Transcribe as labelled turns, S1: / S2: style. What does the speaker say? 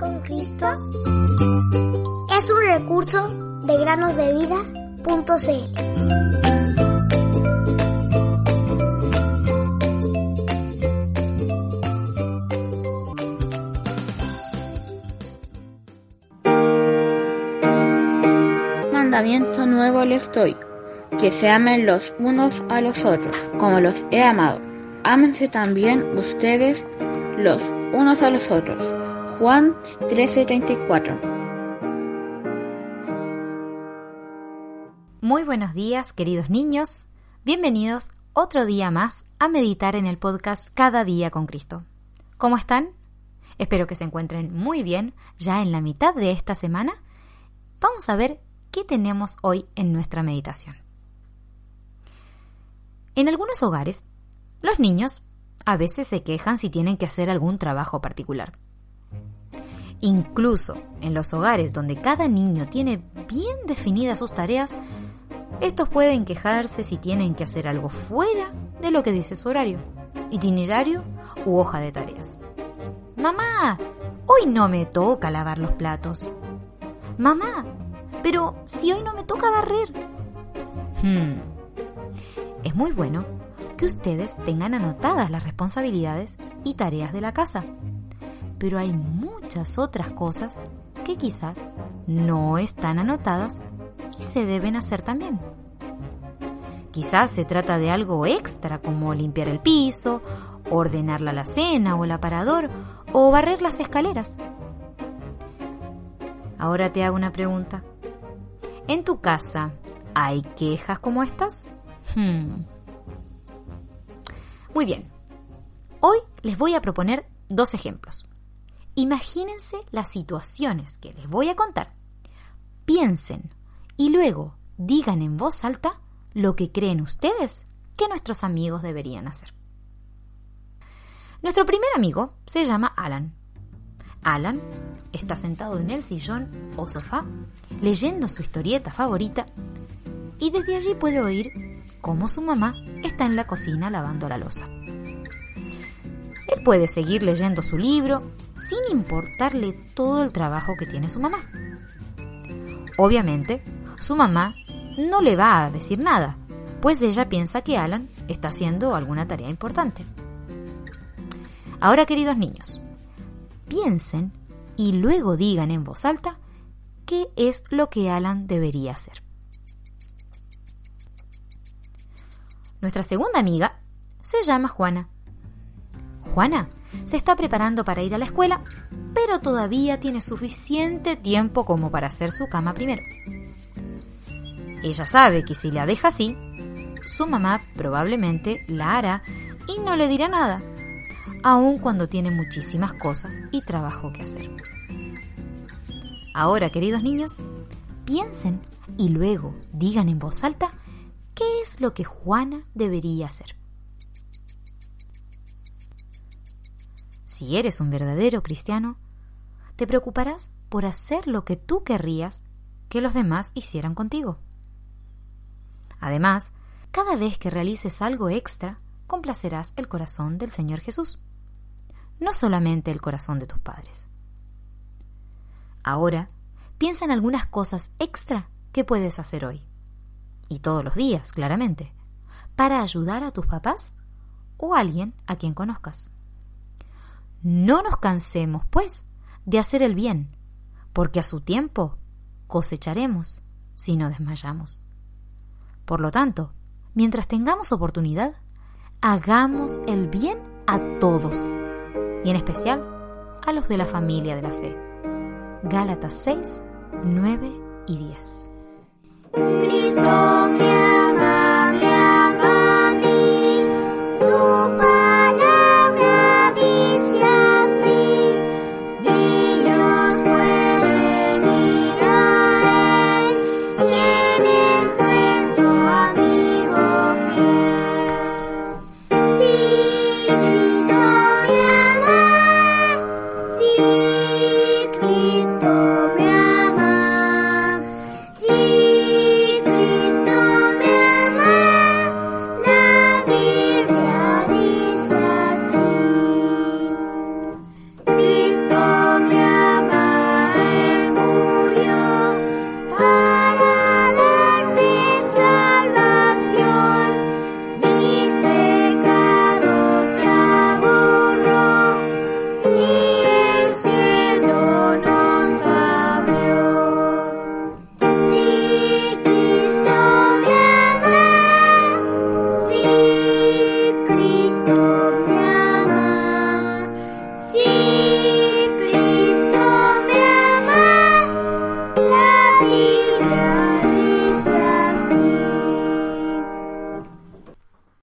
S1: con Cristo es un recurso de granosdevida.cl.
S2: Mandamiento nuevo les doy, que se amen los unos a los otros, como los he amado. Ámense también ustedes los unos a los otros. Juan 13:34
S3: Muy buenos días, queridos niños. Bienvenidos otro día más a meditar en el podcast Cada día con Cristo. ¿Cómo están? Espero que se encuentren muy bien ya en la mitad de esta semana. Vamos a ver qué tenemos hoy en nuestra meditación. En algunos hogares, los niños a veces se quejan si tienen que hacer algún trabajo particular. Incluso en los hogares donde cada niño tiene bien definidas sus tareas, estos pueden quejarse si tienen que hacer algo fuera de lo que dice su horario, itinerario u hoja de tareas. Mamá, hoy no me toca lavar los platos. Mamá, pero si hoy no me toca barrer. Hmm. Es muy bueno que ustedes tengan anotadas las responsabilidades y tareas de la casa. Pero hay muchas otras cosas que quizás no están anotadas y se deben hacer también. Quizás se trata de algo extra como limpiar el piso, ordenar la alacena o el aparador o barrer las escaleras. Ahora te hago una pregunta. ¿En tu casa hay quejas como estas? Hmm. Muy bien. Hoy les voy a proponer dos ejemplos. Imagínense las situaciones que les voy a contar. Piensen y luego digan en voz alta lo que creen ustedes que nuestros amigos deberían hacer. Nuestro primer amigo se llama Alan. Alan está sentado en el sillón o sofá leyendo su historieta favorita y desde allí puede oír cómo su mamá está en la cocina lavando la losa. Él puede seguir leyendo su libro sin importarle todo el trabajo que tiene su mamá. Obviamente, su mamá no le va a decir nada, pues ella piensa que Alan está haciendo alguna tarea importante. Ahora, queridos niños, piensen y luego digan en voz alta qué es lo que Alan debería hacer. Nuestra segunda amiga se llama Juana. Juana se está preparando para ir a la escuela, pero todavía tiene suficiente tiempo como para hacer su cama primero. Ella sabe que si la deja así, su mamá probablemente la hará y no le dirá nada, aun cuando tiene muchísimas cosas y trabajo que hacer. Ahora, queridos niños, piensen y luego digan en voz alta qué es lo que Juana debería hacer. Si eres un verdadero cristiano, te preocuparás por hacer lo que tú querrías que los demás hicieran contigo. Además, cada vez que realices algo extra, complacerás el corazón del Señor Jesús, no solamente el corazón de tus padres. Ahora, piensa en algunas cosas extra que puedes hacer hoy, y todos los días, claramente, para ayudar a tus papás o a alguien a quien conozcas. No nos cansemos, pues, de hacer el bien, porque a su tiempo cosecharemos si no desmayamos. Por lo tanto, mientras tengamos oportunidad, hagamos el bien a todos, y en especial a los de la familia de la fe. Gálatas 6, 9 y 10.
S1: Cristo